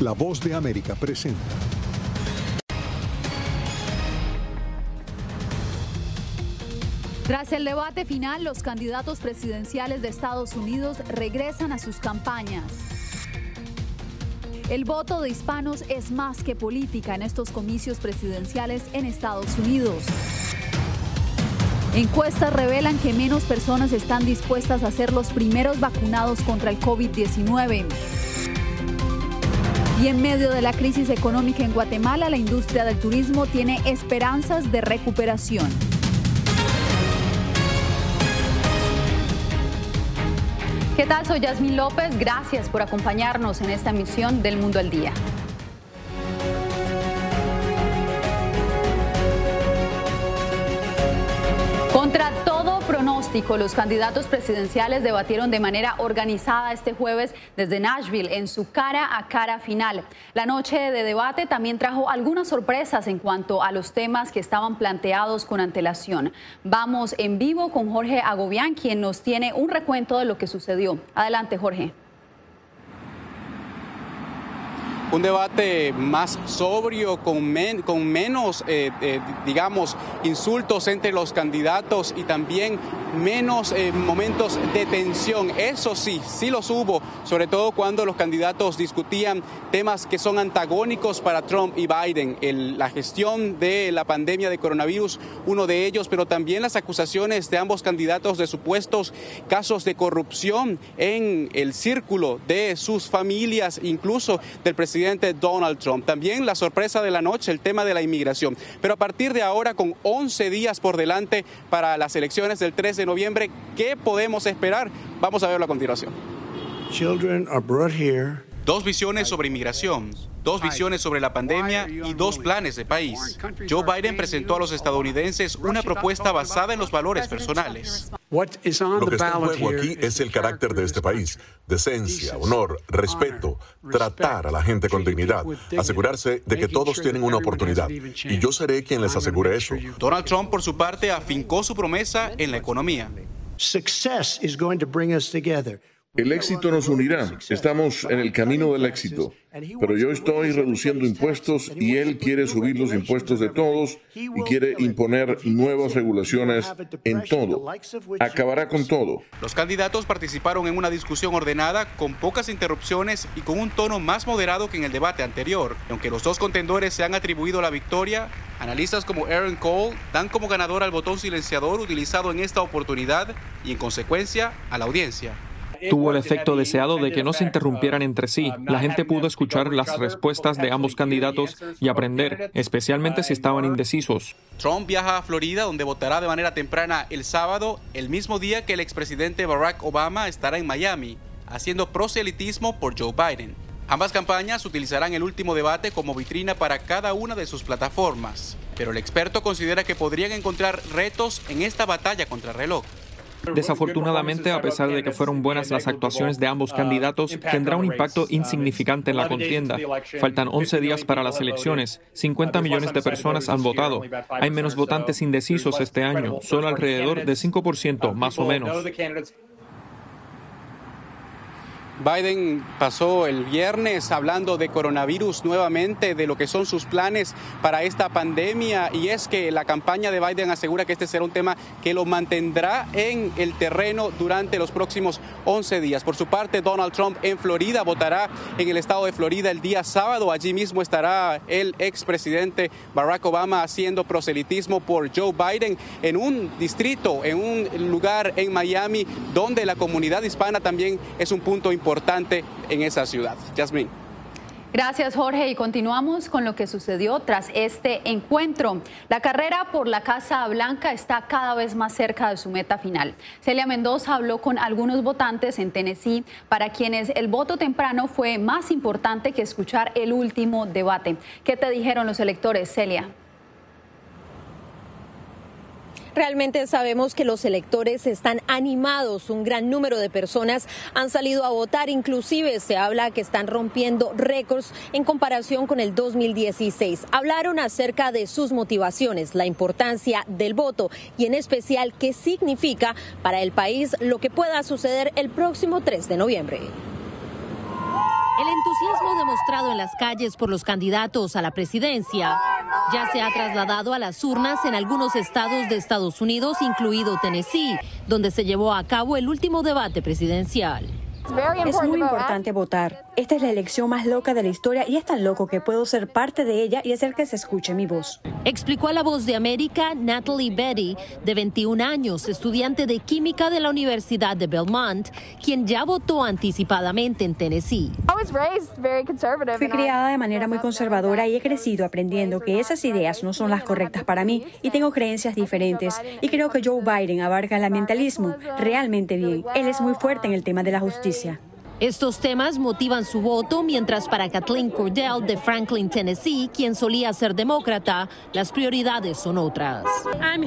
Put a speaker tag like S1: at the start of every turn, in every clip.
S1: la voz de América presenta.
S2: Tras el debate final, los candidatos presidenciales de Estados Unidos regresan a sus campañas. El voto de hispanos es más que política en estos comicios presidenciales en Estados Unidos. Encuestas revelan que menos personas están dispuestas a ser los primeros vacunados contra el COVID-19. Y en medio de la crisis económica en Guatemala, la industria del turismo tiene esperanzas de recuperación. ¿Qué tal? Soy Yasmín López. Gracias por acompañarnos en esta emisión del Mundo al Día. Los candidatos presidenciales debatieron de manera organizada este jueves desde Nashville en su cara a cara final. La noche de debate también trajo algunas sorpresas en cuanto a los temas que estaban planteados con antelación. Vamos en vivo con Jorge Agobián, quien nos tiene un recuento de lo que sucedió. Adelante, Jorge.
S3: Un debate más sobrio, con, con menos, eh, eh, digamos, insultos entre los candidatos y también menos eh, momentos de tensión. Eso sí, sí los hubo, sobre todo cuando los candidatos discutían temas que son antagónicos para Trump y Biden. la gestión de la pandemia de coronavirus, uno de ellos, pero también las acusaciones de ambos candidatos de supuestos casos de corrupción en el círculo de sus familias, incluso del presidente Donald Trump. También la sorpresa de la noche, el tema de la inmigración. Pero a partir de ahora, con 11 días por delante para las elecciones del 13 de noviembre. ¿Qué podemos esperar? Vamos a verlo a continuación. Dos visiones sobre inmigración, dos visiones sobre la pandemia y dos planes de país. Joe Biden presentó a los estadounidenses una propuesta basada en los valores personales.
S4: Lo que está en juego aquí es el carácter de este país. Decencia, honor, respeto, tratar a la gente con dignidad, asegurarse de que todos tienen una oportunidad. Y yo seré quien les asegure eso.
S3: Donald Trump, por su parte, afincó su promesa en la economía.
S5: El éxito nos unirá. Estamos en el camino del éxito. Pero yo estoy reduciendo impuestos y él quiere subir los impuestos de todos y quiere imponer nuevas regulaciones en todo. Acabará con todo.
S3: Los candidatos participaron en una discusión ordenada con pocas interrupciones y con un tono más moderado que en el debate anterior. Aunque los dos contendores se han atribuido la victoria, analistas como Aaron Cole dan como ganador al botón silenciador utilizado en esta oportunidad y en consecuencia a la audiencia
S6: tuvo el efecto deseado de que no se interrumpieran entre sí. La gente pudo escuchar las respuestas de ambos candidatos y aprender, especialmente si estaban indecisos.
S3: Trump viaja a Florida, donde votará de manera temprana el sábado, el mismo día que el expresidente Barack Obama estará en Miami, haciendo proselitismo por Joe Biden. Ambas campañas utilizarán el último debate como vitrina para cada una de sus plataformas, pero el experto considera que podrían encontrar retos en esta batalla contra el reloj.
S6: Desafortunadamente, a pesar de que fueron buenas las actuaciones de ambos candidatos, tendrá un impacto insignificante en la contienda. Faltan 11 días para las elecciones. 50 millones de personas han votado. Hay menos votantes indecisos este año, solo alrededor de 5% más o menos.
S3: Biden pasó el viernes hablando de coronavirus nuevamente, de lo que son sus planes para esta pandemia y es que la campaña de Biden asegura que este será un tema que lo mantendrá en el terreno durante los próximos 11 días. Por su parte, Donald Trump en Florida votará en el estado de Florida el día sábado. Allí mismo estará el expresidente Barack Obama haciendo proselitismo por Joe Biden en un distrito, en un lugar en Miami donde la comunidad hispana también es un punto importante importante en esa ciudad. Jasmine.
S2: Gracias Jorge y continuamos con lo que sucedió tras este encuentro. La carrera por la Casa Blanca está cada vez más cerca de su meta final. Celia Mendoza habló con algunos votantes en Tennessee para quienes el voto temprano fue más importante que escuchar el último debate. ¿Qué te dijeron los electores, Celia?
S7: Realmente sabemos que los electores están animados, un gran número de personas han salido a votar, inclusive se habla que están rompiendo récords en comparación con el 2016. Hablaron acerca de sus motivaciones, la importancia del voto y en especial qué significa para el país lo que pueda suceder el próximo 3 de noviembre. El entusiasmo demostrado en las calles por los candidatos a la presidencia ya se ha trasladado a las urnas en algunos estados de Estados Unidos, incluido Tennessee, donde se llevó a cabo el último debate presidencial.
S8: Es muy importante votar. Esta es la elección más loca de la historia y es tan loco que puedo ser parte de ella y hacer que se escuche mi voz.
S7: Explicó a la voz de América Natalie Betty, de 21 años, estudiante de química de la Universidad de Belmont, quien ya votó anticipadamente en Tennessee.
S8: Fui criada de manera muy conservadora y he crecido aprendiendo que esas ideas no son las correctas para mí y tengo creencias diferentes. Y creo que Joe Biden abarca el ambientalismo realmente bien. Él es muy fuerte en el tema de la justicia. 西亚。
S7: Estos temas motivan su voto, mientras para Kathleen Cordell de Franklin, Tennessee, quien solía ser demócrata, las prioridades son otras.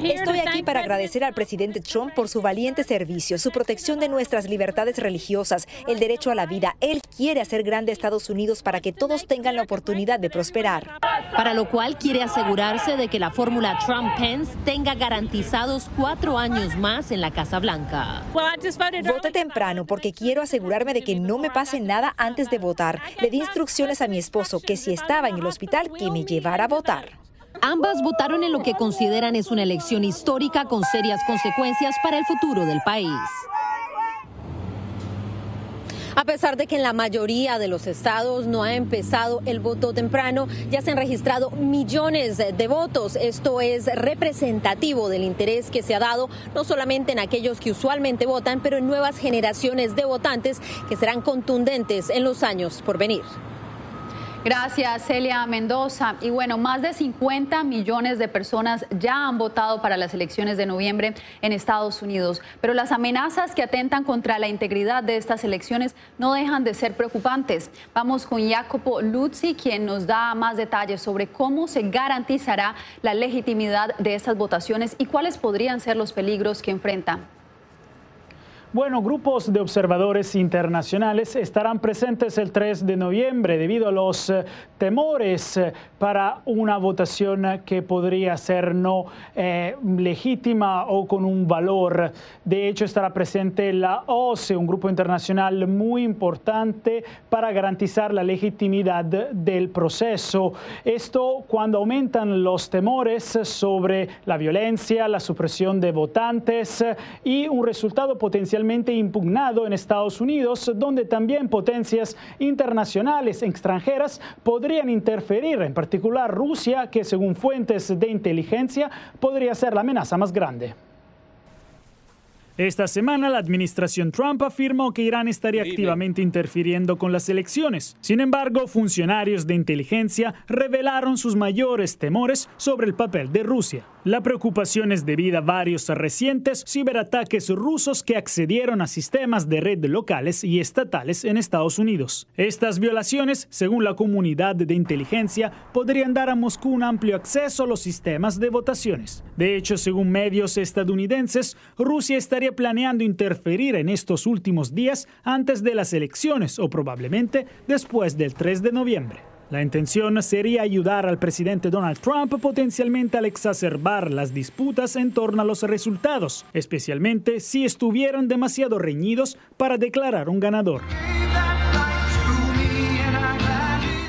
S9: Estoy aquí para agradecer al presidente Trump por su valiente servicio, su protección de nuestras libertades religiosas, el derecho a la vida. Él quiere hacer grande Estados Unidos para que todos tengan la oportunidad de prosperar.
S7: Para lo cual quiere asegurarse de que la fórmula Trump-Pence tenga garantizados cuatro años más en la Casa Blanca.
S9: Vote temprano porque quiero asegurarme de que no me pase nada antes de votar. Le di instrucciones a mi esposo que si estaba en el hospital, que me llevara a votar.
S7: Ambas votaron en lo que consideran es una elección histórica con serias consecuencias para el futuro del país. A pesar de que en la mayoría de los estados no ha empezado el voto temprano, ya se han registrado millones de votos. Esto es representativo del interés que se ha dado no solamente en aquellos que usualmente votan, pero en nuevas generaciones de votantes que serán contundentes en los años por venir.
S2: Gracias, Celia Mendoza. Y bueno, más de 50 millones de personas ya han votado para las elecciones de noviembre en Estados Unidos, pero las amenazas que atentan contra la integridad de estas elecciones no dejan de ser preocupantes. Vamos con Jacopo Luzzi, quien nos da más detalles sobre cómo se garantizará la legitimidad de estas votaciones y cuáles podrían ser los peligros que enfrentan.
S10: Bueno, grupos de observadores internacionales estarán presentes el 3 de noviembre debido a los eh, temores eh, para una votación que podría ser no eh, legítima o con un valor. De hecho, estará presente la OCE, un grupo internacional muy importante para garantizar la legitimidad del proceso. Esto cuando aumentan los temores sobre la violencia, la supresión de votantes y un resultado potencial impugnado en Estados Unidos, donde también potencias internacionales extranjeras podrían interferir, en particular Rusia, que según fuentes de inteligencia podría ser la amenaza más grande. Esta semana la administración Trump afirmó que Irán estaría activamente interfiriendo con las elecciones. Sin embargo, funcionarios de inteligencia revelaron sus mayores temores sobre el papel de Rusia. La preocupación es debida a varios recientes ciberataques rusos que accedieron a sistemas de red locales y estatales en Estados Unidos. Estas violaciones, según la comunidad de inteligencia, podrían dar a Moscú un amplio acceso a los sistemas de votaciones. De hecho, según medios estadounidenses, Rusia estaría planeando interferir en estos últimos días antes de las elecciones o probablemente después del 3 de noviembre. La intención sería ayudar al presidente Donald Trump potencialmente al exacerbar las disputas en torno a los resultados, especialmente si estuvieran demasiado reñidos para declarar un ganador.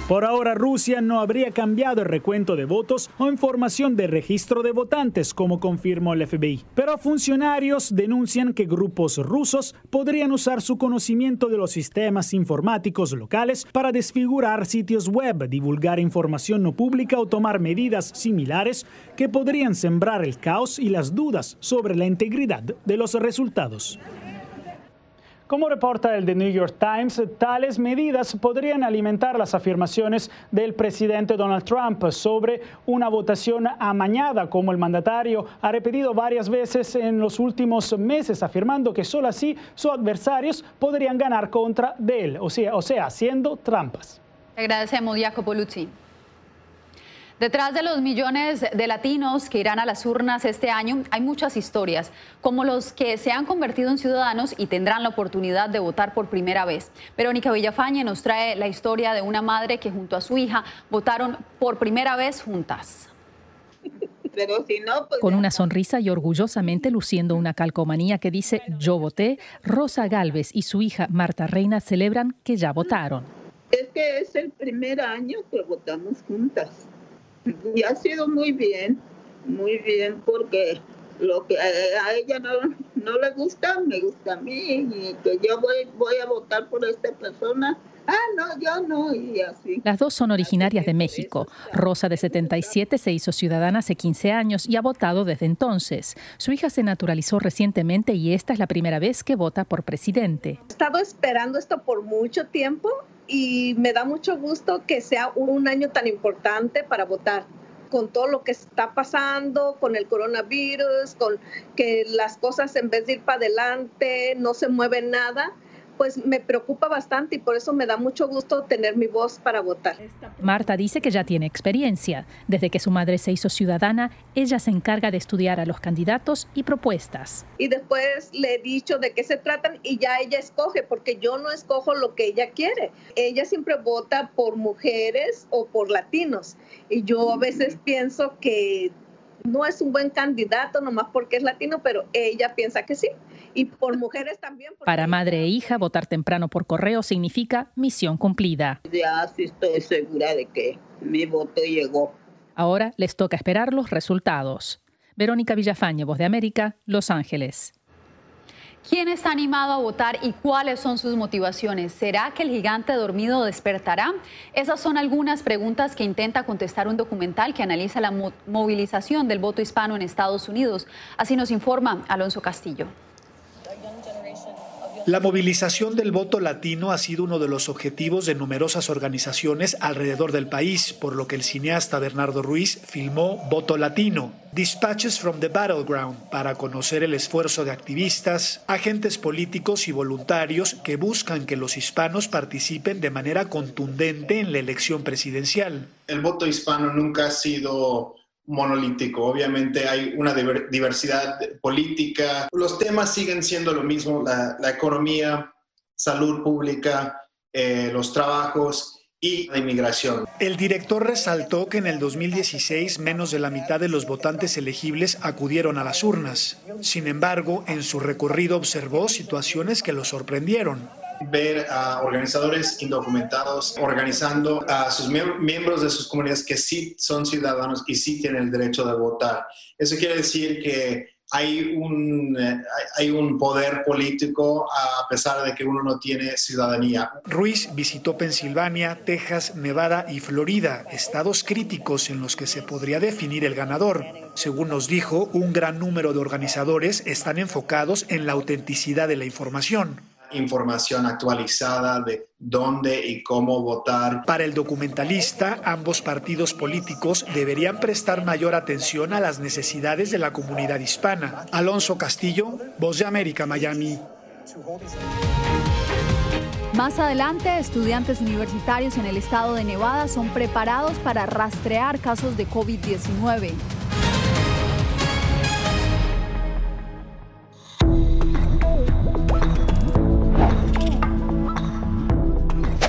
S10: Por ahora, Rusia no habría cambiado el recuento de votos o información de registro de votantes, como confirmó el FBI. Pero funcionarios denuncian que grupos rusos podrían usar su conocimiento de los sistemas informáticos locales para desfigurar sitios web, divulgar información no pública o tomar medidas similares que podrían sembrar el caos y las dudas sobre la integridad de los resultados. Como reporta el The New York Times, tales medidas podrían alimentar las afirmaciones del presidente Donald Trump sobre una votación amañada, como el mandatario ha repetido varias veces en los últimos meses, afirmando que solo así sus adversarios podrían ganar contra él, o sea, o sea haciendo trampas.
S2: Agradecemos, Jacopo Luzzi. Detrás de los millones de latinos que irán a las urnas este año hay muchas historias, como los que se han convertido en ciudadanos y tendrán la oportunidad de votar por primera vez. Verónica Villafañe nos trae la historia de una madre que junto a su hija votaron por primera vez juntas.
S11: Pues Con una sonrisa y orgullosamente luciendo una calcomanía que dice Yo voté, Rosa Galvez y su hija Marta Reina celebran que ya votaron.
S12: Es que es el primer año que votamos juntas. Y ha sido muy bien, muy bien, porque lo que a ella no, no le gusta, me gusta a mí, y que yo voy, voy a votar por esta persona. Ah, no, yo no, y así.
S11: Las dos son originarias de México. Rosa, de 77, se hizo ciudadana hace 15 años y ha votado desde entonces. Su hija se naturalizó recientemente y esta es la primera vez que vota por presidente.
S13: He estado esperando esto por mucho tiempo y me da mucho gusto que sea un año tan importante para votar con todo lo que está pasando, con el coronavirus, con que las cosas en vez de ir para adelante no se mueve nada pues me preocupa bastante y por eso me da mucho gusto tener mi voz para votar.
S11: Marta dice que ya tiene experiencia. Desde que su madre se hizo ciudadana, ella se encarga de estudiar a los candidatos y propuestas.
S13: Y después le he dicho de qué se tratan y ya ella escoge, porque yo no escojo lo que ella quiere. Ella siempre vota por mujeres o por latinos. Y yo a veces pienso que no es un buen candidato nomás porque es latino, pero ella piensa que sí y por mujeres también.
S11: Para madre e hija, votar temprano por correo significa misión cumplida.
S12: Ya sí estoy segura de que mi voto llegó.
S11: Ahora les toca esperar los resultados. Verónica Villafañe, Voz de América, Los Ángeles.
S2: ¿Quién está animado a votar y cuáles son sus motivaciones? ¿Será que el gigante dormido despertará? Esas son algunas preguntas que intenta contestar un documental que analiza la movilización del voto hispano en Estados Unidos. Así nos informa Alonso Castillo.
S14: La movilización del voto latino ha sido uno de los objetivos de numerosas organizaciones alrededor del país, por lo que el cineasta Bernardo Ruiz filmó Voto Latino, Dispatches from the Battleground, para conocer el esfuerzo de activistas, agentes políticos y voluntarios que buscan que los hispanos participen de manera contundente en la elección presidencial.
S15: El voto hispano nunca ha sido monolítico. Obviamente hay una diversidad política. Los temas siguen siendo lo mismo, la, economía, salud pública, eh, los trabajos y la inmigración.
S14: El director resaltó que en el 2016 menos de la mitad de los votantes elegibles acudieron a las urnas. Sin embargo, en su recorrido observó situaciones que lo sorprendieron
S15: ver a organizadores indocumentados organizando a sus miembros de sus comunidades que sí son ciudadanos y sí tienen el derecho de votar. Eso quiere decir que hay un, hay un poder político a pesar de que uno no tiene ciudadanía.
S14: Ruiz visitó Pensilvania, Texas, Nevada y Florida, estados críticos en los que se podría definir el ganador. Según nos dijo, un gran número de organizadores están enfocados en la autenticidad de la información
S15: información actualizada de dónde y cómo votar.
S14: Para el documentalista, ambos partidos políticos deberían prestar mayor atención a las necesidades de la comunidad hispana. Alonso Castillo, Voz de América, Miami.
S2: Más adelante, estudiantes universitarios en el estado de Nevada son preparados para rastrear casos de COVID-19.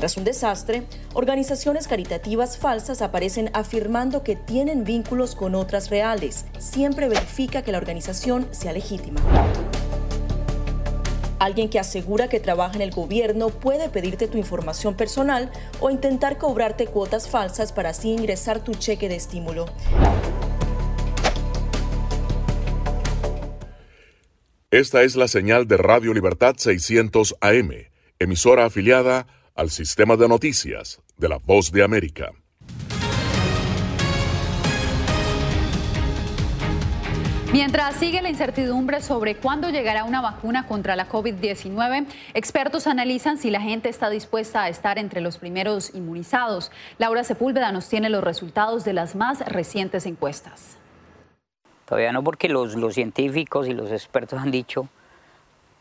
S16: Tras un desastre, organizaciones caritativas falsas aparecen afirmando que tienen vínculos con otras reales. Siempre verifica que la organización sea legítima. Alguien que asegura que trabaja en el gobierno puede pedirte tu información personal o intentar cobrarte cuotas falsas para así ingresar tu cheque de estímulo.
S4: Esta es la señal de Radio Libertad 600 AM, emisora afiliada al sistema de noticias de la Voz de América.
S2: Mientras sigue la incertidumbre sobre cuándo llegará una vacuna contra la COVID-19, expertos analizan si la gente está dispuesta a estar entre los primeros inmunizados. Laura Sepúlveda nos tiene los resultados de las más recientes encuestas.
S17: Todavía no, porque los, los científicos y los expertos han dicho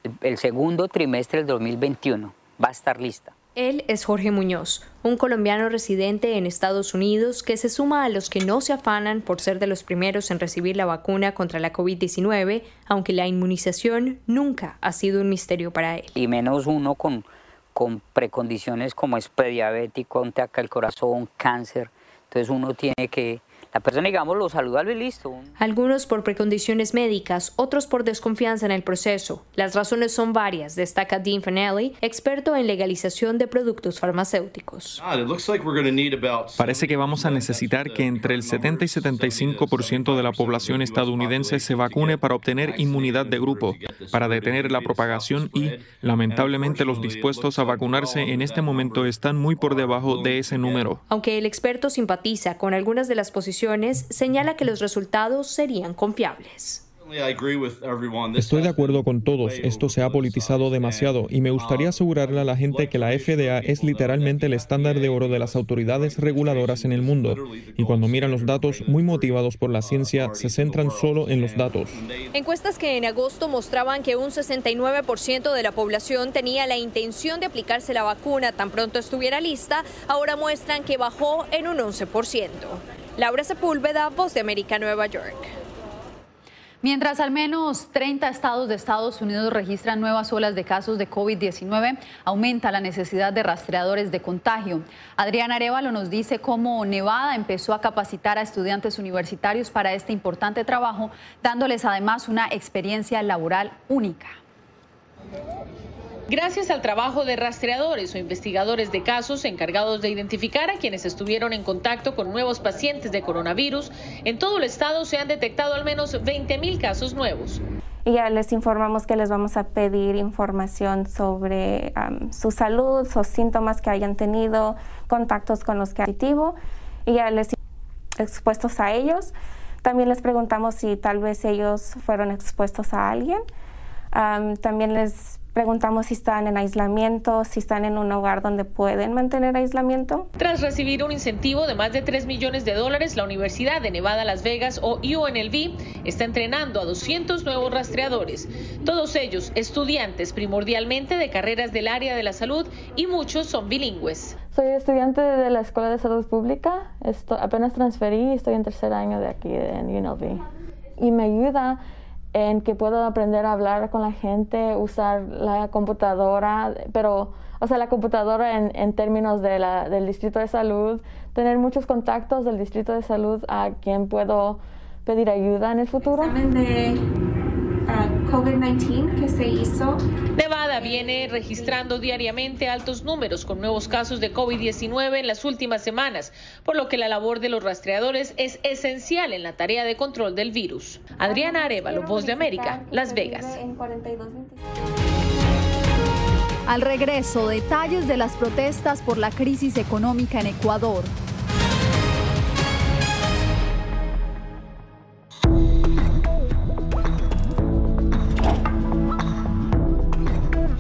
S17: el, el segundo trimestre del 2021 va a estar lista.
S18: Él es Jorge Muñoz, un colombiano residente en Estados Unidos que se suma a los que no se afanan por ser de los primeros en recibir la vacuna contra la COVID-19, aunque la inmunización nunca ha sido un misterio para él.
S17: Y menos uno con, con precondiciones como es prediabético, ataque al corazón, cáncer. Entonces uno tiene que la persona, digamos, lo saludable y listo.
S18: Algunos por precondiciones médicas, otros por desconfianza en el proceso. Las razones son varias, destaca Dean Fanelli, experto en legalización de productos farmacéuticos.
S6: Parece que vamos a necesitar que entre el 70 y 75% de la población estadounidense se vacune para obtener inmunidad de grupo, para detener la propagación y, lamentablemente, los dispuestos a vacunarse en este momento están muy por debajo de ese número.
S18: Aunque el experto simpatiza con algunas de las posiciones señala que los resultados serían confiables.
S6: Estoy de acuerdo con todos. Esto se ha politizado demasiado y me gustaría asegurarle a la gente que la FDA es literalmente el estándar de oro de las autoridades reguladoras en el mundo. Y cuando miran los datos, muy motivados por la ciencia, se centran solo en los datos.
S18: Encuestas que en agosto mostraban que un 69% de la población tenía la intención de aplicarse la vacuna tan pronto estuviera lista, ahora muestran que bajó en un 11%. Laura Sepúlveda, Voz de América, Nueva York.
S2: Mientras al menos 30 estados de Estados Unidos registran nuevas olas de casos de COVID-19, aumenta la necesidad de rastreadores de contagio. Adriana Arevalo nos dice cómo Nevada empezó a capacitar a estudiantes universitarios para este importante trabajo, dándoles además una experiencia laboral única.
S19: Gracias al trabajo de rastreadores o investigadores de casos encargados de identificar a quienes estuvieron en contacto con nuevos pacientes de coronavirus, en todo el estado se han detectado al menos 20 mil casos nuevos.
S20: Y ya les informamos que les vamos a pedir información sobre su salud, sus síntomas que hayan tenido, contactos con los que positivo, y ya les expuestos a ellos. También les preguntamos si tal vez ellos fueron expuestos a alguien. También les Preguntamos si están en aislamiento, si están en un hogar donde pueden mantener aislamiento.
S19: Tras recibir un incentivo de más de 3 millones de dólares, la Universidad de Nevada, Las Vegas o UNLV está entrenando a 200 nuevos rastreadores, todos ellos estudiantes primordialmente de carreras del área de la salud y muchos son bilingües.
S21: Soy estudiante de la Escuela de Salud Pública, apenas transferí y estoy en tercer año de aquí en UNLV. Y me ayuda en que puedo aprender a hablar con la gente, usar la computadora, pero, o sea, la computadora en, en términos de la, del distrito de salud, tener muchos contactos del distrito de salud a quien puedo pedir ayuda en el futuro.
S19: Nevada Viene registrando diariamente altos números con nuevos casos de COVID-19 en las últimas semanas, por lo que la labor de los rastreadores es esencial en la tarea de control del virus. Adriana Arevalo, Voz de América, Las Vegas.
S2: Al regreso, detalles de las protestas por la crisis económica en Ecuador.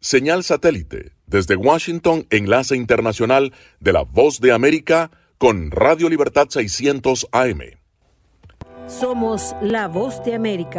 S4: Señal satélite desde Washington, enlace internacional de la Voz de América con Radio Libertad 600 AM.
S22: Somos la Voz de América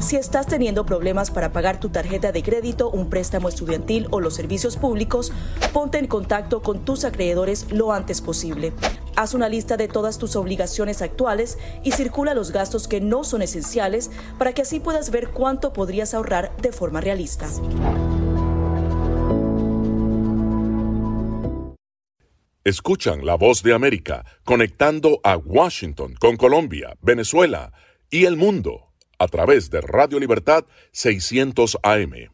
S16: Si estás teniendo problemas para pagar tu tarjeta de crédito, un préstamo estudiantil o los servicios públicos, ponte en contacto con tus acreedores lo antes posible. Haz una lista de todas tus obligaciones actuales y circula los gastos que no son esenciales para que así puedas ver cuánto podrías ahorrar de forma realista.
S4: Escuchan la voz de América conectando a Washington con Colombia, Venezuela y el mundo a través de Radio Libertad 600 AM.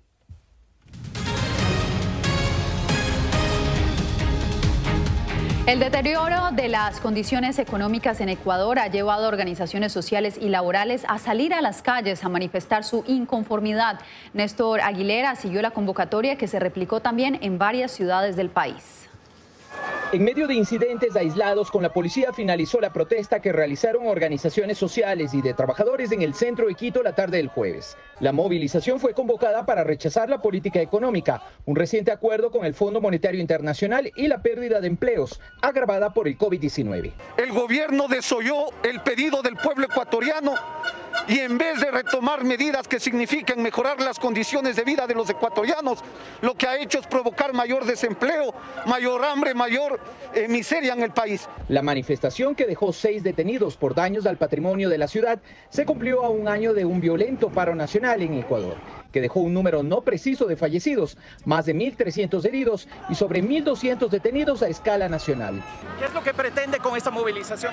S2: El deterioro de las condiciones económicas en Ecuador ha llevado a organizaciones sociales y laborales a salir a las calles a manifestar su inconformidad. Néstor Aguilera siguió la convocatoria que se replicó también en varias ciudades del país.
S23: En medio de incidentes aislados con la policía finalizó la protesta que realizaron organizaciones sociales y de trabajadores en el centro de Quito la tarde del jueves. La movilización fue convocada para rechazar la política económica, un reciente acuerdo con el Fondo Monetario Internacional y la pérdida de empleos agravada por el COVID-19.
S24: El gobierno desoyó el pedido del pueblo ecuatoriano y en vez de retomar medidas que signifiquen mejorar las condiciones de vida de los ecuatorianos, lo que ha hecho es provocar mayor desempleo, mayor hambre, mayor eh, miseria en el país.
S23: La manifestación que dejó seis detenidos por daños al patrimonio de la ciudad se cumplió a un año de un violento paro nacional en Ecuador que dejó un número no preciso de fallecidos, más de 1.300 heridos y sobre 1.200 detenidos a escala nacional.
S24: ¿Qué es lo que pretende con esta movilización?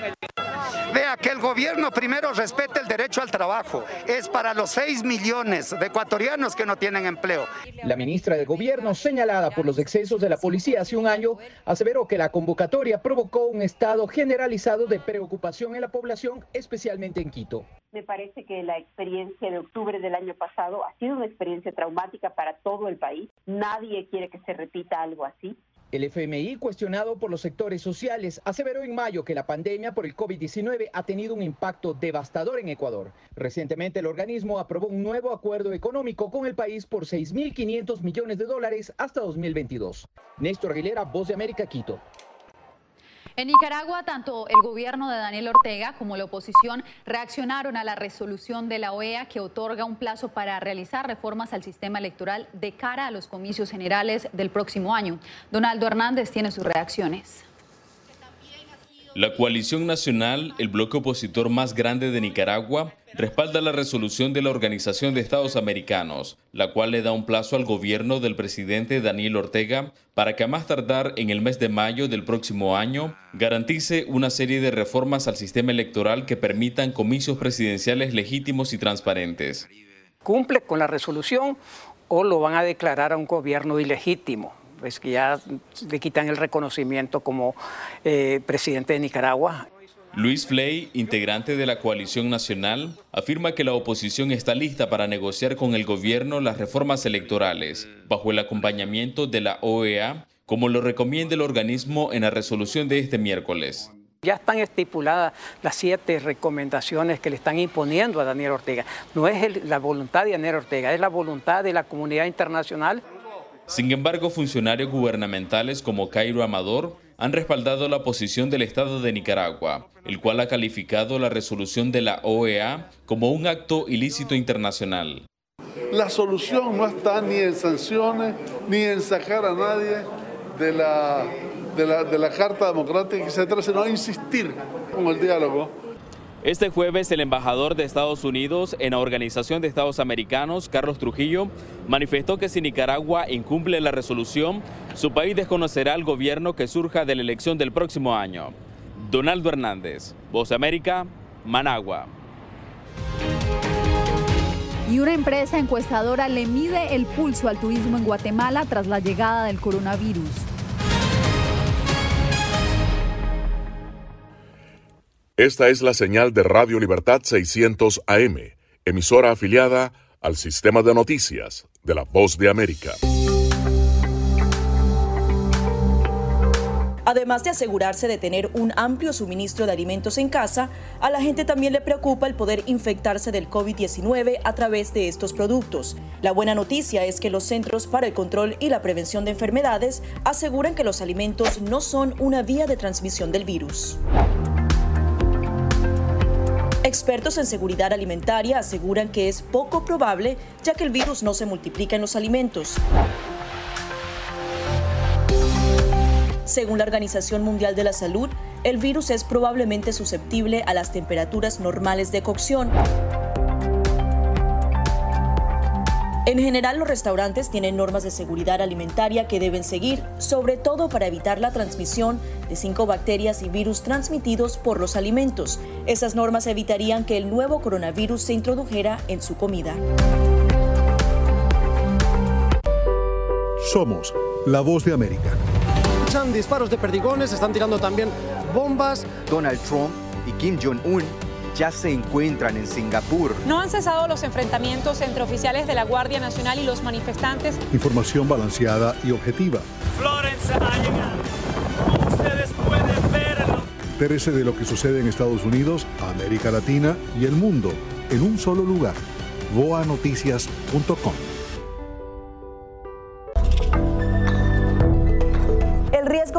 S24: Vea que el gobierno primero respete el derecho al trabajo. Es para los 6 millones de ecuatorianos que no tienen empleo.
S23: La ministra del Gobierno, señalada por los excesos de la policía hace un año, aseveró que la convocatoria provocó un estado generalizado de preocupación en la población, especialmente en Quito.
S25: Me parece que la experiencia de octubre del año pasado ha sido una experiencia traumática para todo el país. Nadie quiere que se repita algo así.
S23: El FMI, cuestionado por los sectores sociales, aseveró en mayo que la pandemia por el COVID-19 ha tenido un impacto devastador en Ecuador. Recientemente el organismo aprobó un nuevo acuerdo económico con el país por 6.500 millones de dólares hasta 2022. Néstor Aguilera, Voz de América, Quito.
S2: En Nicaragua, tanto el gobierno de Daniel Ortega como la oposición reaccionaron a la resolución de la OEA que otorga un plazo para realizar reformas al sistema electoral de cara a los comicios generales del próximo año. Donaldo Hernández tiene sus reacciones.
S26: La coalición nacional, el bloque opositor más grande de Nicaragua, respalda la resolución de la Organización de Estados Americanos, la cual le da un plazo al gobierno del presidente Daniel Ortega para que a más tardar en el mes de mayo del próximo año garantice una serie de reformas al sistema electoral que permitan comicios presidenciales legítimos y transparentes.
S27: ¿Cumple con la resolución o lo van a declarar a un gobierno ilegítimo? Pues que ya le quitan el reconocimiento como eh, presidente de Nicaragua.
S26: Luis Flay, integrante de la coalición nacional, afirma que la oposición está lista para negociar con el gobierno las reformas electorales, bajo el acompañamiento de la OEA, como lo recomienda el organismo en la resolución de este miércoles.
S27: Ya están estipuladas las siete recomendaciones que le están imponiendo a Daniel Ortega. No es la voluntad de Daniel Ortega, es la voluntad de la comunidad internacional.
S26: Sin embargo, funcionarios gubernamentales como Cairo Amador han respaldado la posición del Estado de Nicaragua, el cual ha calificado la resolución de la OEA como un acto ilícito internacional.
S28: La solución no está ni en sanciones, ni en sacar a nadie de la, de la, de la Carta Democrática, etc., sino insistir con el diálogo
S29: este jueves, el embajador de Estados Unidos en la Organización de Estados Americanos, Carlos Trujillo, manifestó que si Nicaragua incumple la resolución, su país desconocerá al gobierno que surja de la elección del próximo año. Donaldo Hernández, Voz América, Managua.
S2: Y una empresa encuestadora le mide el pulso al turismo en Guatemala tras la llegada del coronavirus.
S4: Esta es la señal de Radio Libertad 600 AM, emisora afiliada al sistema de noticias de la Voz de América.
S16: Además de asegurarse de tener un amplio suministro de alimentos en casa, a la gente también le preocupa el poder infectarse del COVID-19 a través de estos productos. La buena noticia es que los Centros para el Control y la Prevención de Enfermedades aseguran que los alimentos no son una vía de transmisión del virus. Expertos en seguridad alimentaria aseguran que es poco probable ya que el virus no se multiplica en los alimentos. Según la Organización Mundial de la Salud, el virus es probablemente susceptible a las temperaturas normales de cocción. En general, los restaurantes tienen normas de seguridad alimentaria que deben seguir, sobre todo para evitar la transmisión de cinco bacterias y virus transmitidos por los alimentos. Esas normas evitarían que el nuevo coronavirus se introdujera en su comida.
S30: Somos la voz de América.
S31: Disparos de perdigones, están tirando también bombas.
S32: Donald Trump y Kim Jong-un ya se encuentran en Singapur.
S33: No han cesado los enfrentamientos entre oficiales de la Guardia Nacional y los manifestantes.
S30: Información balanceada y objetiva.
S34: Florence ha llegado. Como ustedes pueden verlo.
S30: Entérese de lo que sucede en Estados Unidos, América Latina y el mundo en un solo lugar. boanoticias.com.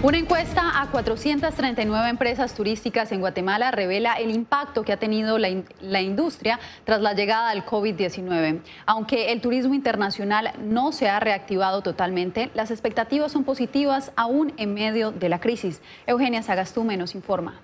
S2: Una encuesta a 439 empresas turísticas en Guatemala revela el impacto que ha tenido la, industria tras la llegada del COVID-19. Aunque el turismo internacional no se ha reactivado totalmente, las expectativas son positivas aún en medio de la crisis. Eugenia Sagastume nos informa.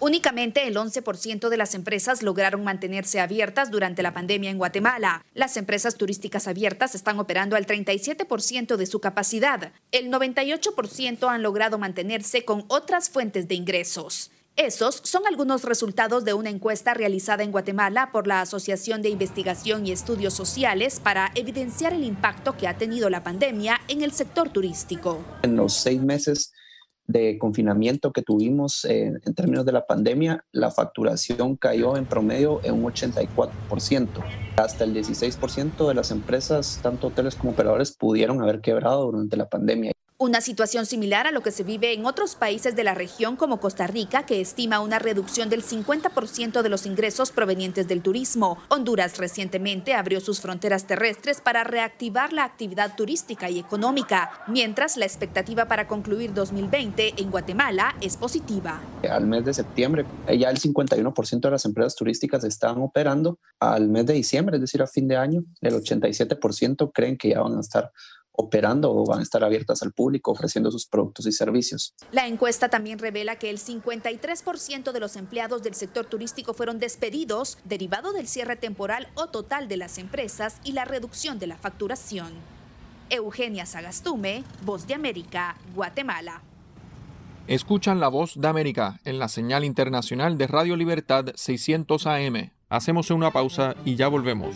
S35: Únicamente el 11% de las empresas lograron mantenerse abiertas durante la pandemia en Guatemala. Las empresas turísticas abiertas están operando al 37% de su capacidad. El 98% han logrado mantenerse con otras fuentes de ingresos. Esos son algunos resultados de una encuesta realizada en Guatemala por la Asociación de Investigación y Estudios Sociales para evidenciar el impacto que ha tenido la pandemia en el sector turístico.
S36: En los seis meses de confinamiento que tuvimos en términos de la pandemia, la facturación cayó en promedio en un 84%. Hasta el 16% de las empresas, tanto hoteles como operadores, pudieron haber quebrado durante la pandemia.
S35: Una situación similar a lo que se vive en otros países de la región como Costa Rica, que estima una reducción del 50% de los ingresos provenientes del turismo. Honduras recientemente abrió sus fronteras terrestres para reactivar la actividad turística y económica, mientras la expectativa para concluir 2020 en Guatemala es positiva.
S36: Al mes de septiembre, ya el 51% de las empresas turísticas están operando. Al mes de diciembre, es decir, a fin de año, el 87% creen que ya van a estar operando o van a estar abiertas al público ofreciendo sus productos y servicios.
S35: La encuesta también revela que el 53% de los empleados del sector turístico fueron despedidos derivado del cierre temporal o total de las empresas y la reducción de la facturación. Eugenia Sagastume, Voz de América, Guatemala.
S37: Escuchan la voz de América en la señal internacional de Radio Libertad 600 AM. Hacemos una pausa y ya volvemos.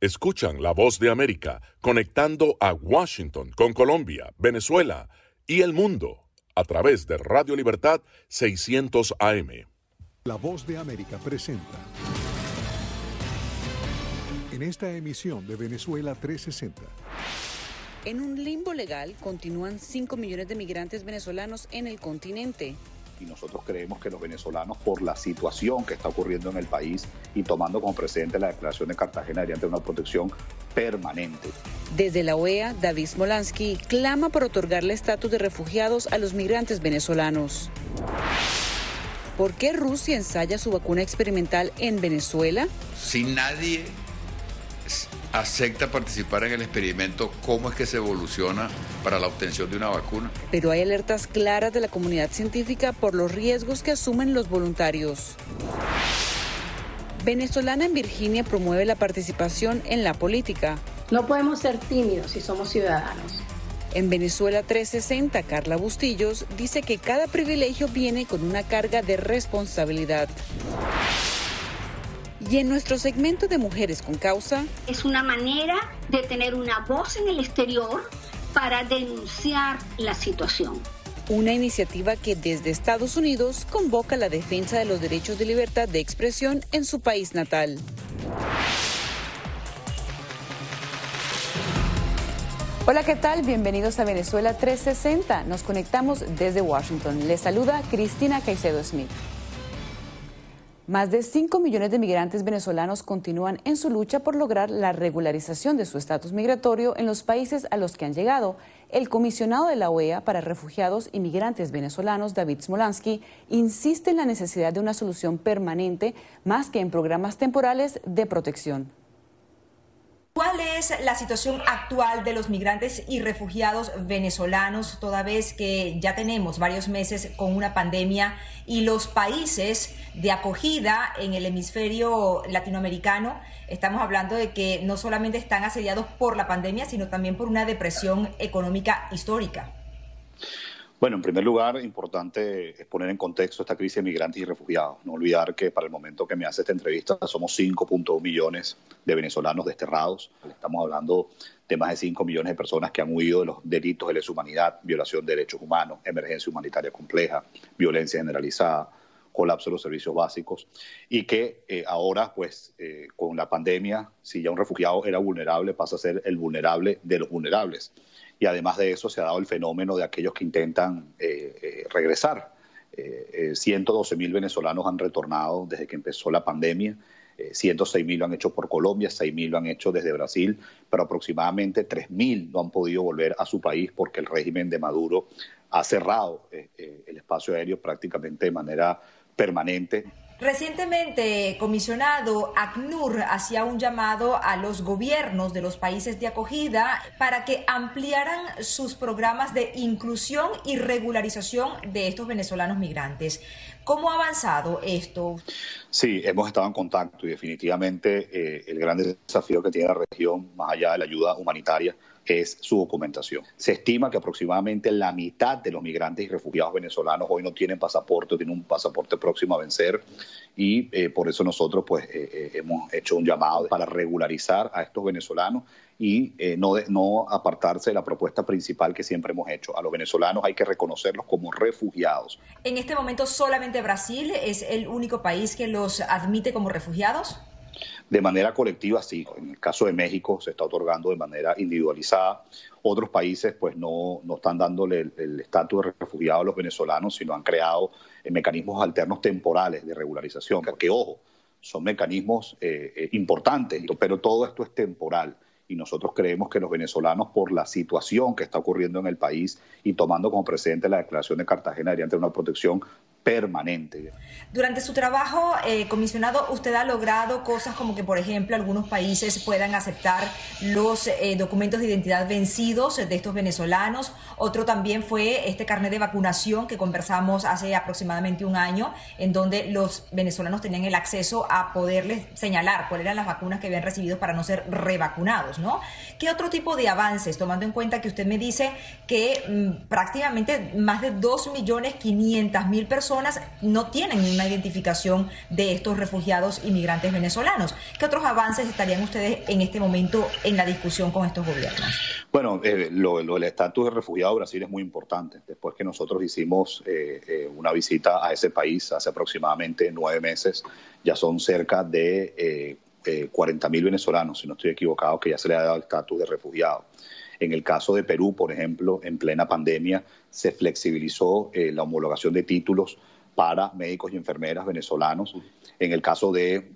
S4: Escuchan la voz de América conectando a Washington con Colombia, Venezuela y el mundo a través de Radio Libertad 600 AM.
S30: La voz de América presenta. En esta emisión de Venezuela 360.
S38: En un limbo legal continúan 5 millones de migrantes venezolanos en el continente
S39: y nosotros creemos que los venezolanos, por la situación que está ocurriendo en el país y tomando como precedente la declaración de Cartagena, deberían tener una protección permanente.
S38: Desde la OEA, David Smolansky clama por otorgarle estatus de refugiados a los migrantes venezolanos. ¿Por qué Rusia ensaya su vacuna experimental en Venezuela?
S40: Si nadie acepta participar en el experimento, cómo es que se evoluciona para la obtención de una vacuna.
S38: Pero hay alertas claras de la comunidad científica por los riesgos que asumen los voluntarios. Venezolana en Virginia promueve la participación en la política.
S41: No podemos ser tímidos si somos ciudadanos.
S38: En Venezuela 360, Carla Bustillos dice que cada privilegio viene con una carga de responsabilidad. Y en nuestro segmento de Mujeres con Causa...
S41: Es una manera de tener una voz en el exterior para denunciar la situación.
S38: Una iniciativa que desde Estados Unidos convoca la defensa de los derechos de libertad de expresión en su país natal. Hola, ¿qué tal? Bienvenidos a Venezuela 360. Nos conectamos desde Washington. Les saluda Cristina Caicedo Smith. Más de 5 millones de migrantes venezolanos continúan en su lucha por lograr la regularización de su estatus migratorio en los países a los que han llegado. El comisionado de la OEA para refugiados y migrantes venezolanos, David Smolansky, insiste en la necesidad de una solución permanente más que en programas temporales de protección.
S42: ¿Cuál es la situación actual de los migrantes y refugiados venezolanos, toda vez que ya tenemos varios meses con una pandemia y los países de acogida en el hemisferio latinoamericano, estamos hablando de que no solamente están asediados por la pandemia, sino también por una depresión económica histórica?
S39: Bueno, en primer lugar, importante es poner en contexto esta crisis de migrantes y refugiados. No olvidar que para el momento que me hace esta entrevista somos 5.1 millones de venezolanos desterrados. Estamos hablando de más de 5 millones de personas que han huido de los delitos de lesa humanidad, violación de derechos humanos, emergencia humanitaria compleja, violencia generalizada, colapso de los servicios básicos y que eh, ahora, pues, eh, con la pandemia, si ya un refugiado era vulnerable, pasa a ser el vulnerable de los vulnerables y además de eso se ha dado el fenómeno de aquellos que intentan eh, eh, regresar. Eh, 112 mil venezolanos han retornado desde que empezó la pandemia. 106 mil lo han hecho por Colombia, 6 mil lo han hecho desde Brasil, pero aproximadamente 3 mil no han podido volver a su país porque el régimen de Maduro ha cerrado el espacio aéreo prácticamente de manera permanente.
S42: Recientemente, comisionado ACNUR hacía un llamado a los gobiernos de los países de acogida para que ampliaran sus programas de inclusión y regularización de estos venezolanos migrantes. ¿Cómo ha avanzado esto?
S39: Sí, hemos estado en contacto y definitivamente eh, el gran desafío que tiene la región, más allá de la ayuda humanitaria, es su documentación. Se estima que aproximadamente la mitad de los migrantes y refugiados venezolanos hoy no tienen pasaporte, tienen un pasaporte próximo a vencer y eh, por eso nosotros pues eh, eh, hemos hecho un llamado para regularizar a estos venezolanos y no, no apartarse de la propuesta principal que siempre hemos hecho. A los venezolanos hay que reconocerlos como refugiados.
S42: En este momento solamente Brasil es el único país que los admite como refugiados.
S39: De manera colectiva, sí. En el caso de México se está otorgando de manera individualizada. Otros países pues no, no están dándole el estatus de refugiado a los venezolanos, sino han creado eh, mecanismos alternos temporales de regularización. Porque, ojo, son mecanismos eh, eh, importantes, pero todo esto es temporal y nosotros creemos que los venezolanos, por la situación que está ocurriendo en el país y tomando como precedente la declaración de Cartagena, deberían tener una protección permanente.
S42: Durante su trabajo, eh, comisionado, usted ha logrado cosas como que, por ejemplo, algunos países puedan aceptar los eh, documentos de identidad vencidos de estos venezolanos. Otro también fue este carnet de vacunación que conversamos hace aproximadamente un año, en donde los venezolanos tenían el acceso a poderles señalar cuáles eran las vacunas que habían recibido para no ser revacunados, ¿no? ¿Qué otro tipo de avances, tomando en cuenta que usted me dice que mm, prácticamente más de 2.500.000 personas personas no tienen una identificación de estos refugiados inmigrantes venezolanos. ¿Qué otros avances estarían ustedes en este momento en la discusión con estos gobiernos?
S39: Bueno, eh, lo, del estatus de refugiado de Brasil es muy importante. Después que nosotros hicimos eh, eh, una visita a ese país hace aproximadamente nueve meses, ya son cerca de 40 mil venezolanos, si no estoy equivocado, que ya se le ha dado el estatus de refugiado. En el caso de Perú, por ejemplo, en plena pandemia se flexibilizó la homologación de títulos para médicos y enfermeras venezolanos. En el caso de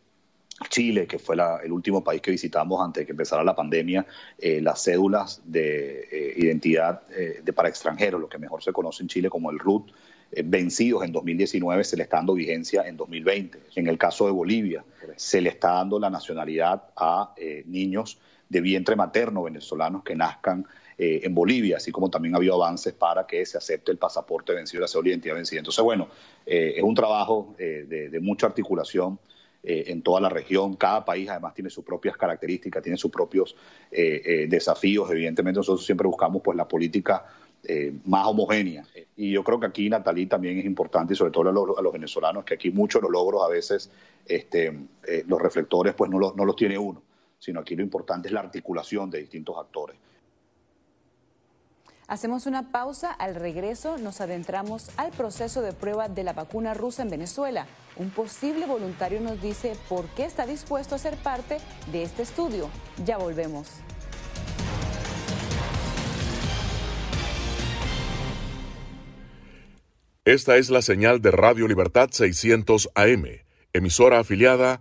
S39: Chile, que fue el último país que visitamos antes de que empezara la pandemia, eh, las cédulas de eh, identidad eh, de, para extranjeros, lo que mejor se conoce en Chile como el RUT, vencidos en 2019, se le está dando vigencia en 2020. En el caso de Bolivia, se le está dando la nacionalidad a niños de vientre materno venezolanos que nazcan en Bolivia, así como también ha habido avances para que se acepte el pasaporte vencido, la cédula de identidad vencida. Entonces, bueno, es un trabajo de mucha articulación eh, en toda la región. Cada país además tiene sus propias características, tiene sus propios eh, eh, desafíos. Evidentemente nosotros siempre buscamos pues la política más homogénea. Y yo creo que aquí, Natalí, también es importante, y sobre todo a los, venezolanos, que aquí muchos de los logros a veces este, los reflectores pues no los, no los tiene uno, sino aquí lo importante es la articulación de distintos actores.
S38: Hacemos una pausa. Al regreso nos adentramos al proceso de prueba de la vacuna rusa en Venezuela. Un posible voluntario nos dice por qué está dispuesto a ser parte de este estudio. Ya volvemos.
S4: Esta es la señal de Radio Libertad 600 AM, emisora afiliada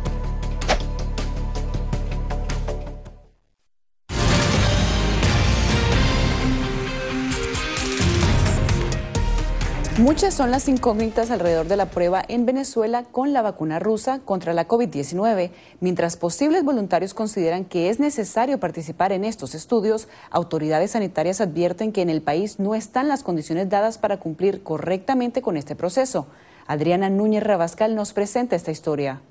S38: Muchas son las incógnitas alrededor de la prueba en Venezuela con la vacuna rusa contra la COVID-19. Mientras posibles voluntarios consideran que es necesario participar en estos estudios, autoridades sanitarias advierten que en el país no están las condiciones dadas para cumplir correctamente con este proceso. Adriana Núñez Rabascal nos presenta esta historia.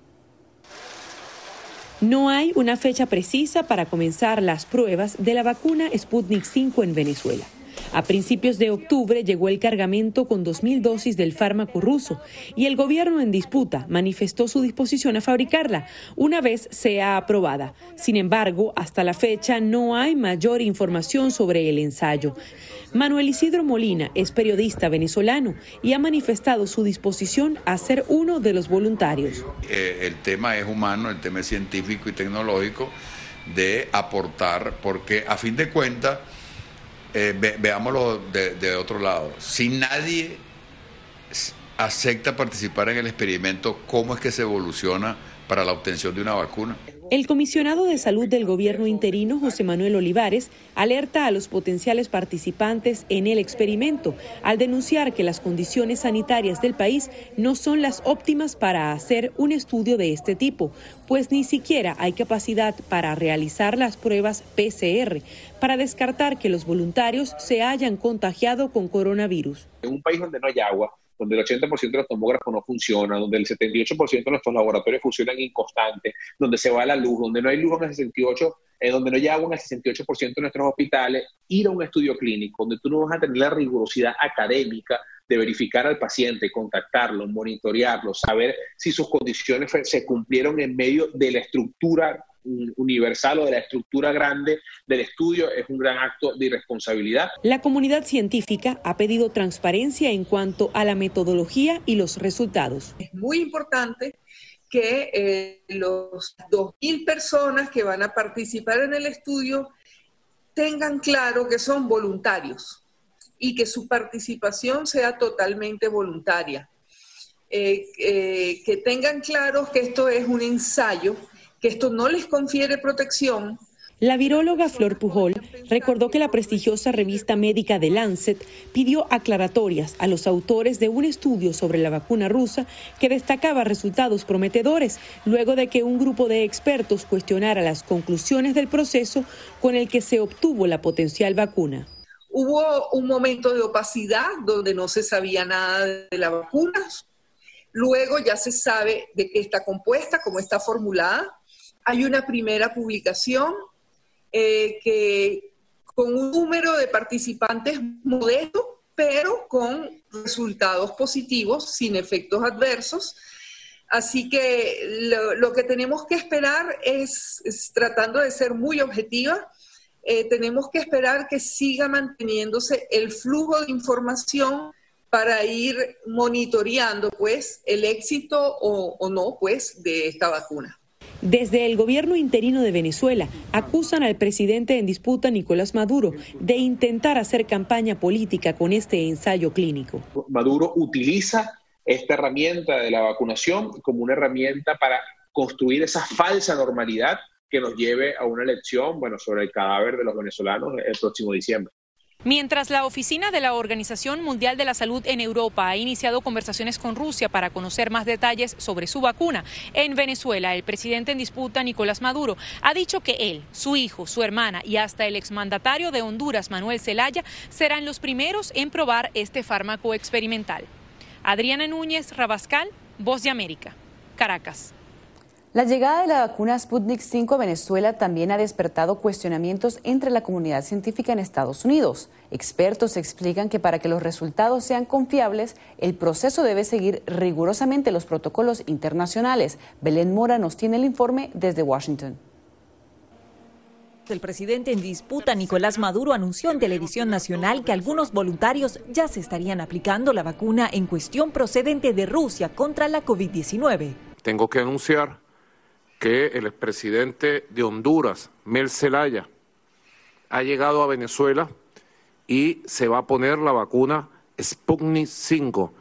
S43: No hay una fecha precisa para comenzar las pruebas de la vacuna Sputnik 5 en Venezuela. A principios de octubre llegó el cargamento con 2.000 dosis del fármaco ruso y el gobierno en disputa manifestó su disposición a fabricarla una vez sea aprobada. Sin embargo, hasta la fecha no hay mayor información sobre el ensayo. Manuel Isidro Molina es periodista venezolano y ha manifestado su disposición a ser uno de los voluntarios.
S40: Eh, el tema es humano, el tema es científico y tecnológico de aportar, porque a fin de cuentas, eh, veámoslo de, otro lado. Si nadie acepta participar en el experimento, cómo es que se evoluciona para la obtención de una vacuna.
S43: El comisionado de salud del gobierno interino, José Manuel Olivares, alerta a los potenciales participantes en el experimento al denunciar que las condiciones sanitarias del país no son las óptimas para hacer un estudio de este tipo, pues ni siquiera hay capacidad para realizar las pruebas PCR para descartar que los voluntarios se hayan contagiado con coronavirus.
S44: En un país donde no hay agua, donde el 80% de los tomógrafos no funciona, donde el 78% de nuestros laboratorios funcionan inconstantes, donde se va la luz, donde no hay luz en el 68%, eh, donde no hay agua en el 68% de nuestros hospitales, ir a un estudio clínico donde tú no vas a tener la rigurosidad académica de verificar al paciente, contactarlo, monitorearlo, saber si sus condiciones se cumplieron en medio de la estructura universal o de la estructura grande del estudio es un gran acto de irresponsabilidad.
S43: La comunidad científica ha pedido transparencia en cuanto a la metodología y los resultados.
S45: Es muy importante que eh, los 2.000 personas que van a participar en el estudio tengan claro que son voluntarios y que su participación sea totalmente voluntaria. Eh, eh, que tengan claro que esto es un ensayo que esto no les confiere protección.
S43: La viróloga Flor Pujol recordó que la prestigiosa revista médica The Lancet pidió aclaratorias a los autores de un estudio sobre la vacuna rusa que destacaba resultados prometedores luego de que un grupo de expertos cuestionara las conclusiones del proceso con el que se obtuvo la potencial vacuna.
S45: Hubo un momento de opacidad donde no se sabía nada de la vacuna. Luego ya se sabe de qué está compuesta, cómo está formulada hay una primera publicación eh, que con un número de participantes modesto, pero con resultados positivos, sin efectos adversos. Así que lo, que tenemos que esperar es, tratando de ser muy objetiva, eh, tenemos que esperar que siga manteniéndose el flujo de información para ir monitoreando pues el éxito o, o no pues de esta vacuna.
S43: Desde el gobierno interino de Venezuela acusan al presidente en disputa Nicolás Maduro de intentar hacer campaña política con este ensayo clínico.
S44: Maduro utiliza esta herramienta de la vacunación como una herramienta para construir esa falsa normalidad que nos lleve a una elección, bueno, sobre el cadáver de los venezolanos el próximo diciembre.
S33: Mientras la oficina de la Organización Mundial de la Salud en Europa ha iniciado conversaciones con Rusia para conocer más detalles sobre su vacuna, en Venezuela el presidente en disputa, Nicolás Maduro, ha dicho que él, su hijo, su hermana y hasta el exmandatario de Honduras, Manuel Zelaya, serán los primeros en probar este fármaco experimental. Adriana Núñez Rabascal, Voz de América, Caracas.
S38: La llegada de la vacuna Sputnik 5 a Venezuela también ha despertado cuestionamientos entre la comunidad científica en Estados Unidos. Expertos explican que para que los resultados sean confiables, el proceso debe seguir rigurosamente los protocolos internacionales. Belén Mora nos tiene el informe desde Washington.
S46: El presidente en disputa, Nicolás Maduro, anunció en televisión nacional que algunos voluntarios ya se estarían aplicando la vacuna en cuestión procedente de Rusia contra la COVID-19.
S47: Tengo que anunciar que el expresidente de Honduras, Mel Zelaya, ha llegado a Venezuela y se va a poner la vacuna Sputnik 5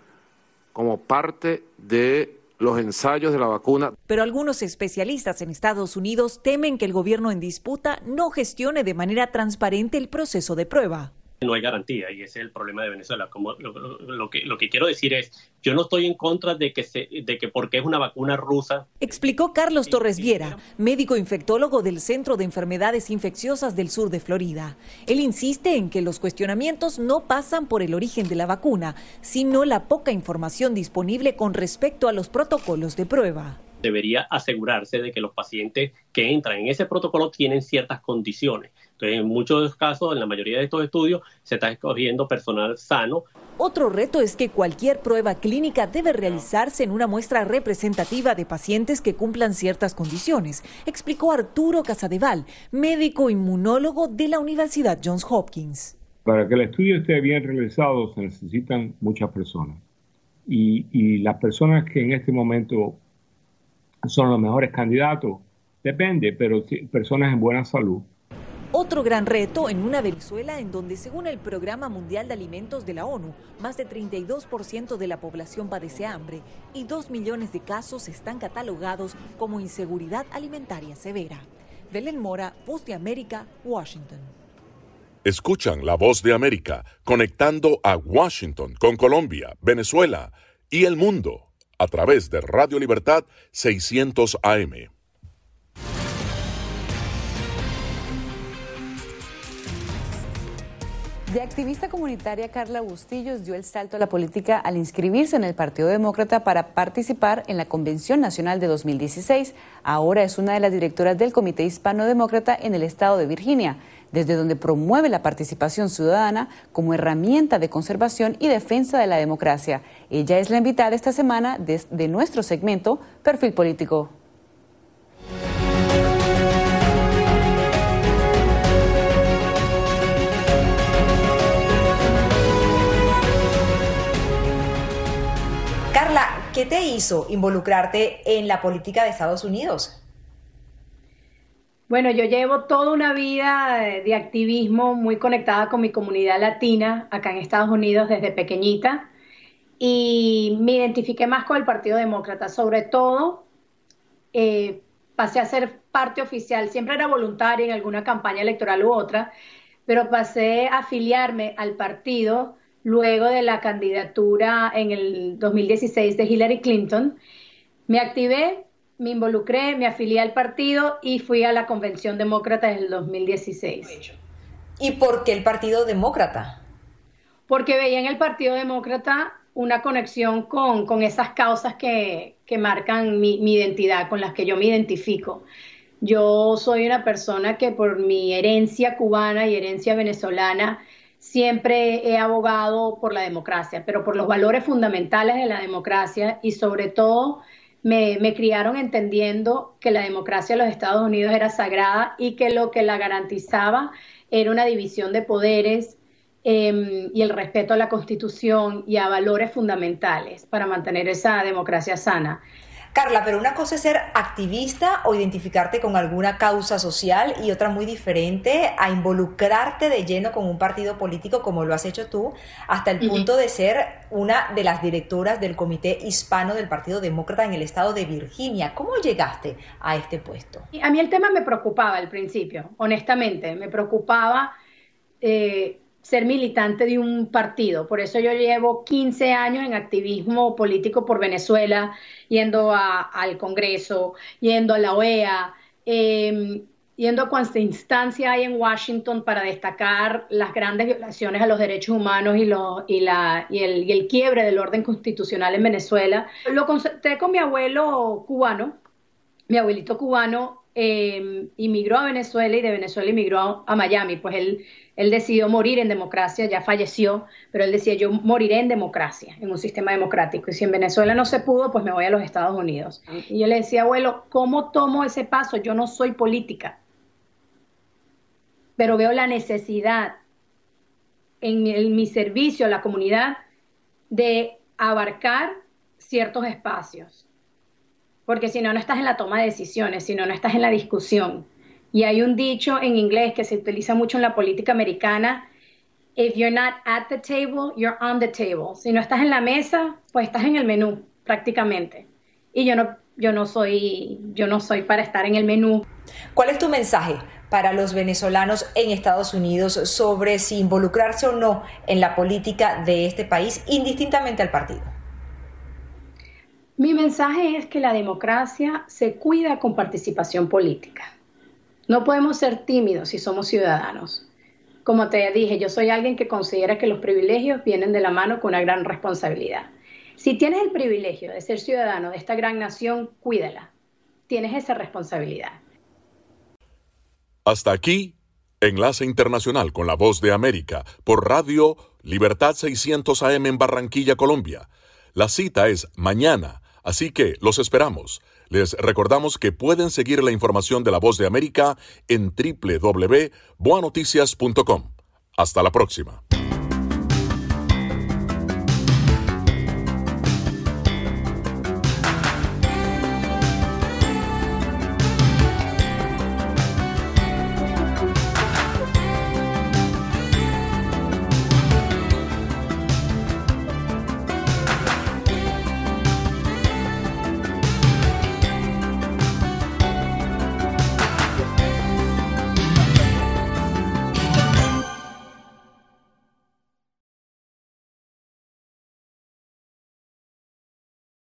S47: como parte de los ensayos de la vacuna.
S46: Pero algunos especialistas en Estados Unidos temen que el gobierno en disputa no gestione de manera transparente el proceso de prueba
S48: no hay garantía y ese es el problema de Venezuela. Como lo, que, lo que quiero decir es, yo no estoy en contra de que, se, de que porque es una vacuna rusa.
S46: Explicó Carlos Torres Viera, médico infectólogo del Centro de Enfermedades Infecciosas del sur de Florida. Él insiste en que los cuestionamientos no pasan por el origen de la vacuna, sino la poca información disponible con respecto a los protocolos de prueba
S48: debería asegurarse de que los pacientes que entran en ese protocolo tienen ciertas condiciones. Entonces, en muchos casos, en la mayoría de estos estudios, se está escogiendo personal sano.
S46: Otro reto es que cualquier prueba clínica debe realizarse en una muestra representativa de pacientes que cumplan ciertas condiciones, explicó Arturo Casadeval, médico inmunólogo de la Universidad Johns Hopkins.
S49: Para que el estudio esté bien realizado se necesitan muchas personas. Y, y las personas que en este momento son los mejores candidatos, depende, pero personas en buena salud
S46: Otro gran reto en una Venezuela en donde, según el Programa Mundial de Alimentos de la ONU, más de 32% de la población padece hambre y 2 millones de casos están catalogados como inseguridad alimentaria severa. Belén Mora, Voz de América, Washington.
S4: Escuchan la voz de América conectando a Washington con Colombia, Venezuela y el mundo a través de Radio Libertad 600 AM.
S38: De activista comunitaria Carla Bustillos dio el salto a la política al inscribirse en el Partido Demócrata para participar en la Convención Nacional de 2016. Ahora es una de las directoras del Comité Hispano Demócrata en el estado de Virginia, desde donde promueve la participación ciudadana como herramienta de conservación y defensa de la democracia. Ella es la invitada esta semana de, de nuestro segmento Perfil Político.
S42: ¿Qué te hizo involucrarte en la política de Estados Unidos?
S50: Bueno, yo llevo toda una vida de activismo muy conectada con mi comunidad latina acá en Estados Unidos desde pequeñita y me identifiqué más con el Partido Demócrata, sobre todo eh, pasé a ser parte oficial, siempre era voluntaria en alguna campaña electoral u otra, pero pasé a afiliarme al partido luego de la candidatura en el 2016 de Hillary Clinton. Me activé, me involucré, me afilié al partido y fui a la Convención Demócrata en el 2016.
S42: ¿Y por qué el Partido Demócrata?
S50: Porque veía en el Partido Demócrata una conexión con, con esas causas que, que marcan mi, mi identidad, con las que yo me identifico. Yo soy una persona que por mi herencia cubana y herencia venezolana, siempre he abogado por la democracia, pero por los valores fundamentales de la democracia y sobre todo me, criaron entendiendo que la democracia de los Estados Unidos era sagrada y que lo que la garantizaba era una división de poderes em, y el respeto a la Constitución y a valores fundamentales para mantener esa democracia sana.
S42: Carla, pero una cosa es ser activista o identificarte con alguna causa social y otra muy diferente a involucrarte de lleno con un partido político como lo has hecho tú, hasta el punto de ser una de las directoras del Comité Hispano del Partido Demócrata en el estado de Virginia. ¿Cómo llegaste a este puesto?
S50: A mí el tema me preocupaba al principio, honestamente, me preocupaba. Eh, ser militante de un partido. Por eso yo llevo 15 años en activismo político por Venezuela, yendo al Congreso, yendo a la OEA, em, yendo a cuánta instancia hay en Washington para destacar las grandes violaciones a los derechos humanos y, y, la, y, el, y el quiebre del orden constitucional en Venezuela. Lo consulté con mi abuelo cubano, mi abuelito cubano eh, inmigró a Venezuela y de Venezuela inmigró a Miami, pues él él decidió morir en democracia, ya falleció, pero él decía, yo moriré en democracia, en un sistema democrático. Y si en Venezuela no se pudo, pues me voy a los Estados Unidos. Y yo le decía, abuelo, ¿cómo tomo ese paso? Yo no soy política, pero veo la necesidad en, mi servicio a la comunidad de abarcar ciertos espacios. Porque si no, no estás en la toma de decisiones, si no, no estás en la discusión. Y hay un dicho en inglés que se utiliza mucho en la política americana, if you're not at the table, you're on the table. Si no estás en la mesa, pues estás en el menú prácticamente. Y yo no yo no soy yo no soy para estar en el menú.
S42: ¿Cuál es tu mensaje para los venezolanos en Estados Unidos sobre si involucrarse o no en la política de este país indistintamente al partido?
S50: Mi mensaje es que la democracia se cuida con participación política. No podemos ser tímidos si somos ciudadanos. Como te dije, yo soy alguien que considera que los privilegios vienen de la mano con una gran responsabilidad. Si tienes el privilegio de ser ciudadano de esta gran nación, cuídala. Tienes esa responsabilidad.
S4: Hasta aquí, Enlace Internacional con la Voz de América por Radio Libertad 600 AM en Barranquilla, Colombia. La cita es mañana, así que los esperamos. Les recordamos que pueden seguir la información de la voz de América en www.boanoticias.com. Hasta la próxima.